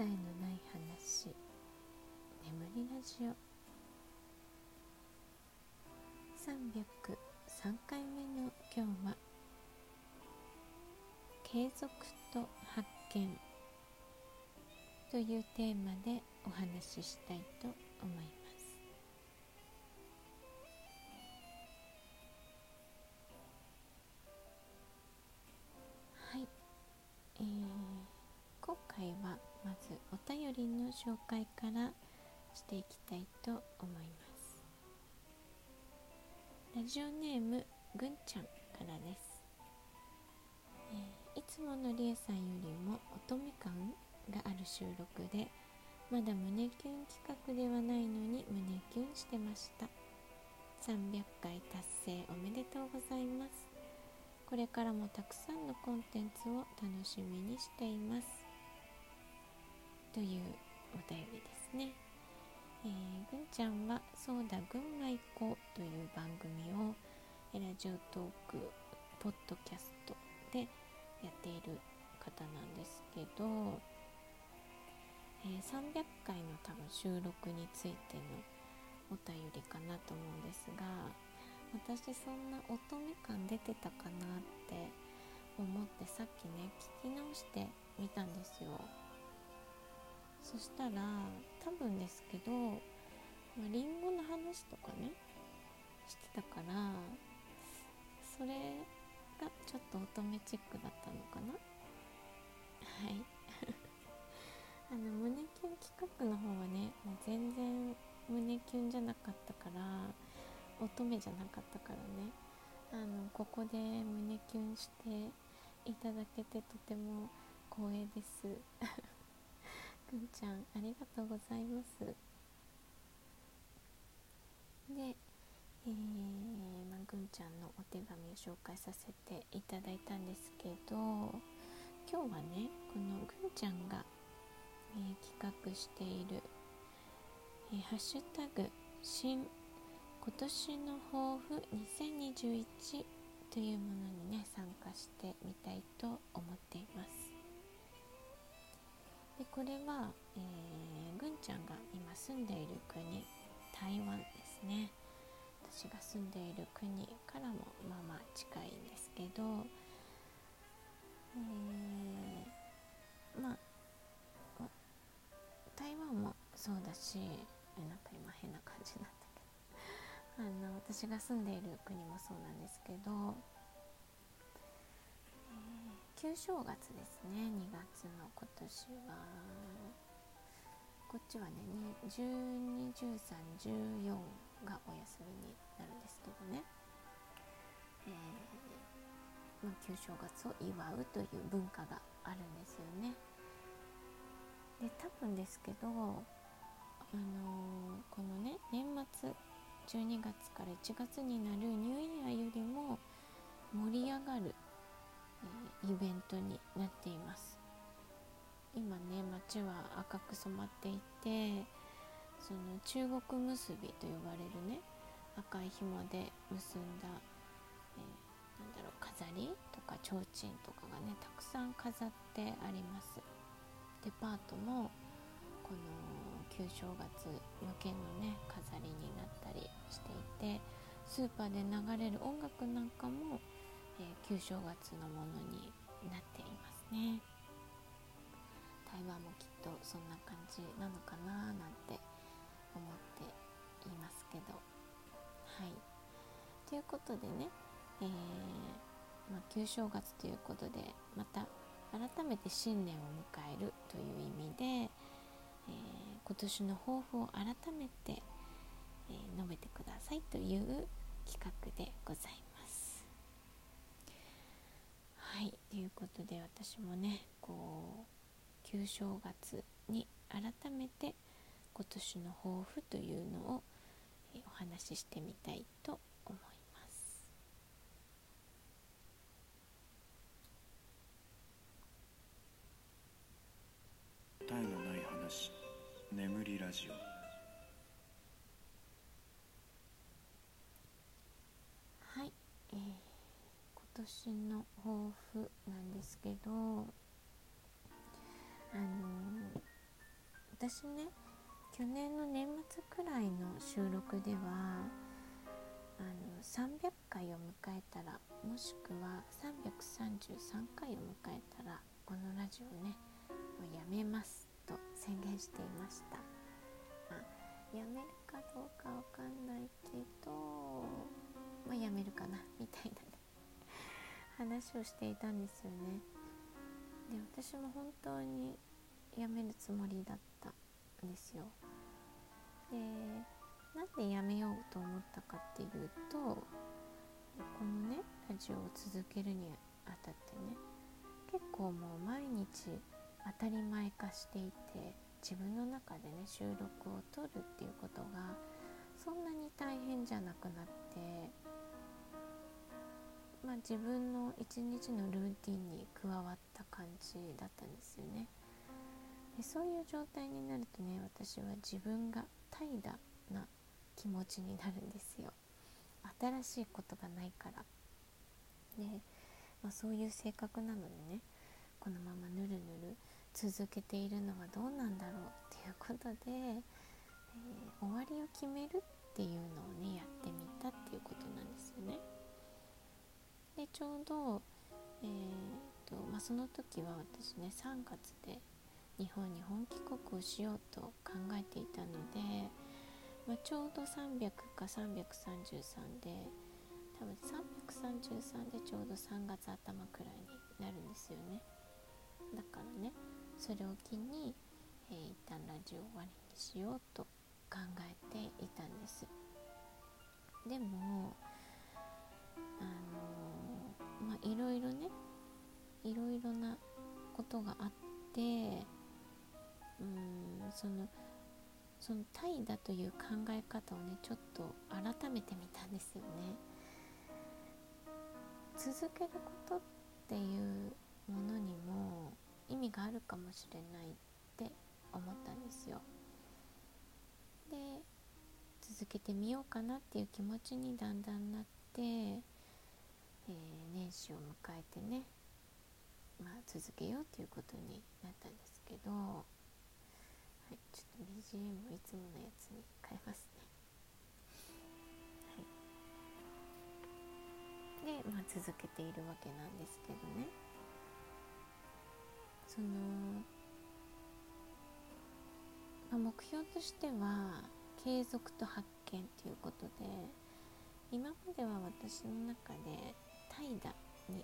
答えのない話。眠りラジオ。303回目の今日は継続と発見というテーマでお話ししたいと思います。回はまずお便りの紹介からしていきたいと思います。ラジオネームぐんちゃんからです、えー、いつものりえさんよりも乙女感がある収録でまだ胸キュン企画ではないのに胸キュンしてました。300回達成おめでとうございます。これからもたくさんのコンテンツを楽しみにしています。というお便りですね。えー、ぐんちゃんは「そうだ群馬行こう」という番組をラジオトークポッドキャストでやっている方なんですけどえー、300回の多分収録についてのお便りかなと思うんですが私そんな乙女感出てたかなって思ってさっきね聞き直してみたんですよ。そしたら多分ですけど、まあ、リンゴの話とかねしてたからそれがちょっと乙女チックだったのかな。はい。あの胸キュン企画の方はねもう全然胸キュンじゃなかったから乙女じゃなかったからね。あのここで胸キュンしていただけてとても光栄です。ぐんちゃんありがとうございます。でえー、まあ、ぐんちゃんのお手紙を紹介させていただいたんですけど今日はねこのぐんちゃんがえー、企画している、えー、ハッシュタグ新今年の抱負2021というものにね参加してみたいと思っています。でこれは、えー、ぐんちゃんが今住んでいる国台湾ですね。私が住んでいる国からもまあまあ近いんですけど、えー、まあ台湾もそうだしなんか今変な感じになったけど。あの私が住んでいる国もそうなんですけど、旧正月ですね2月の今年はこっちはね121314がお休みになるんですけどね、えーまあ、旧正月を祝うという文化があるんですよね。で多分ですけど、あのー、このね年末12月から1月になるニューイヤーよりも盛り上がる、えー、イベントになっています。今ね街は赤く染まっていてその中国結びと呼ばれるね赤い紐で結んだ、えー、なんだろう飾りとか提灯とかがねたくさん飾ってあります。デパートもこの旧正月向けのね飾りになったりしていてスーパーで流れる音楽なんかも、えー、旧正月のものになっていますね。台湾もきっとそんな感じなのかななんて思っていますけど。はい。ということでね、えーまあ、旧正月ということでまた改めて新年を迎えるという意味で、えー、今年の抱負を改めて、えー、述べてくださいという企画でございます。はい、ということで私もねこう旧正月に改めて今年の抱負というのを、お話ししてみたいと思います。眠りラジオはい、えー、今年の抱負なんですけどあの私ね去年の年末くらいの収録ではあの300回を迎えたらもしくは333回を迎えたらこのラジオねもうやめますと宣言していました、まあ、やめるかどうかわかんないけどまあやめるかなみたいなね。話をしていたんですよね。で私も本当にやめるつもりだったんですよ。でなんでやめようと思ったかっていうとこのねラジオを続けるにあたってね結構もう毎日当たり前化していて自分の中でね収録を撮るっていうことがそんなに大変じゃなくなってまあ自分の一日のルーティンに加わった感じだったんですよね。でそういう状態になるとね私は自分が怠惰な気持ちになるんですよ。新しいことがないから。で、まあ、そういう性格なのでねこのままぬるぬる続けているのはどうなんだろうっていうことで、えー、終わりを決めるっていうのをねやってみたっていうことなんです。ちょうど、えーとまあ、その時は私ね3月で日本に本帰国をしようと考えていたので、まあ、ちょうど300か333で多分333でちょうど3月頭くらいになるんですよね。だからねそれを機に、えー、一旦ラジオ終わりにしようと考えていたんです。でもあの、まあいろいろねいろいろなことがあってうんそのそのタイだという考え方をねちょっと改めてみたんですよね。続けることっていうものにも意味があるかもしれないって思ったんですよ。で続けてみようかなっていう気持ちにだんだんなって、えー、年始を迎えてねまあ続けようということになったんですけど、はい、ちょっと BGM をいつものやつに変えますね。で、まあ、続けているわけなんですけどねその、まあ、目標としては継続と発見ということで今までは私の中で怠惰に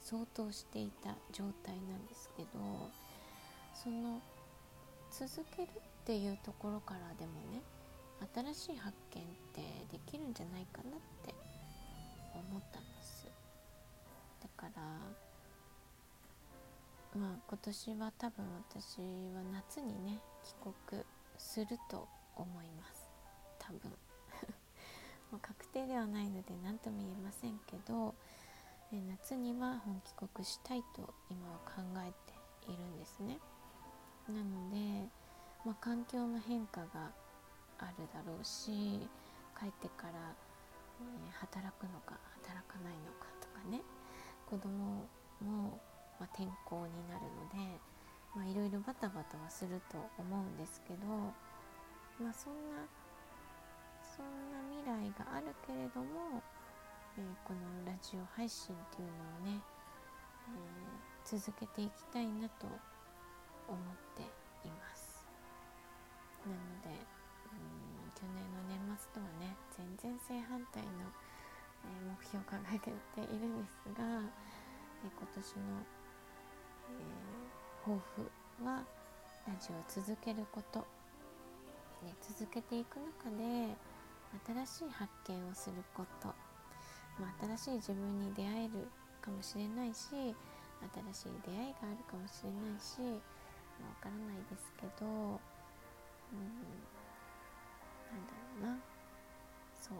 相当していた状態なんですけどその続けるっていうところからでもね新しい発見ってできるんじゃないかなって思ったんです。だからまあ今年は多分私は夏にね帰国すると思います。多分。もう確定ではないので何とも言えませんけどえ夏には本帰国したいと今は考えているんですね。なので、まあ、環境の変化があるだろうし帰ってから、え働くのか働かないのかとかね。子供も、まあ、転校になるのでいろいろバタバタはすると思うんですけど、まあ、そんなそんな未来があるけれどもえー、このラジオ配信っていうのをね、えー、続けていきたいなと思っています。なのでうん去年の年末とはね全然正反対の、えー、目標を掲げているんですが、え今年の、え抱負はラジオを続けること、ね、続けていく中で新しい発見をすることまあ、新しい自分に出会えるかもしれないし新しい出会いがあるかもしれないしわ、まあ、からないですけど、うん、なんだろうな。そう。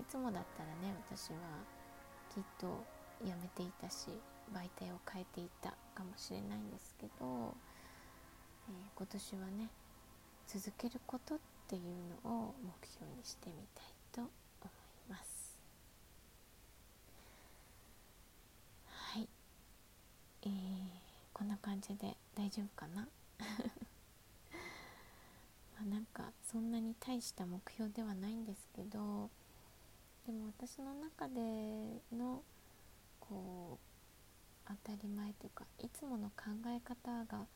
いつもだったらね私はきっと辞めていたし媒体を変えていたかもしれないんですけど、えー、今年はね続けることっていうのを目標にしてみたいます。えー、こんな感じで大丈夫かな？まなんかそんなに大した目標ではないんですけどでも私の中でのこう当たり前というかいつもの考え方が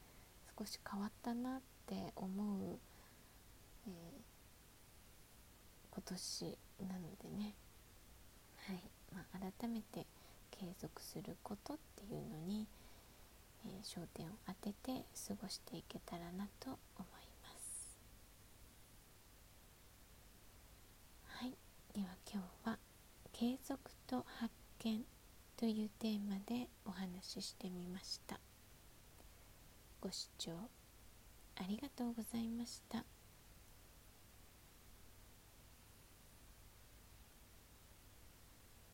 少し変わったなって思う、えー、今年なのでね、はい。まあ、改めて継続することっていうのに、えー、焦点を当てて過ごしていけたらなと思います。はい、では今日は継続と発見というテーマでお話ししてみました。ご視聴ありがとうございました。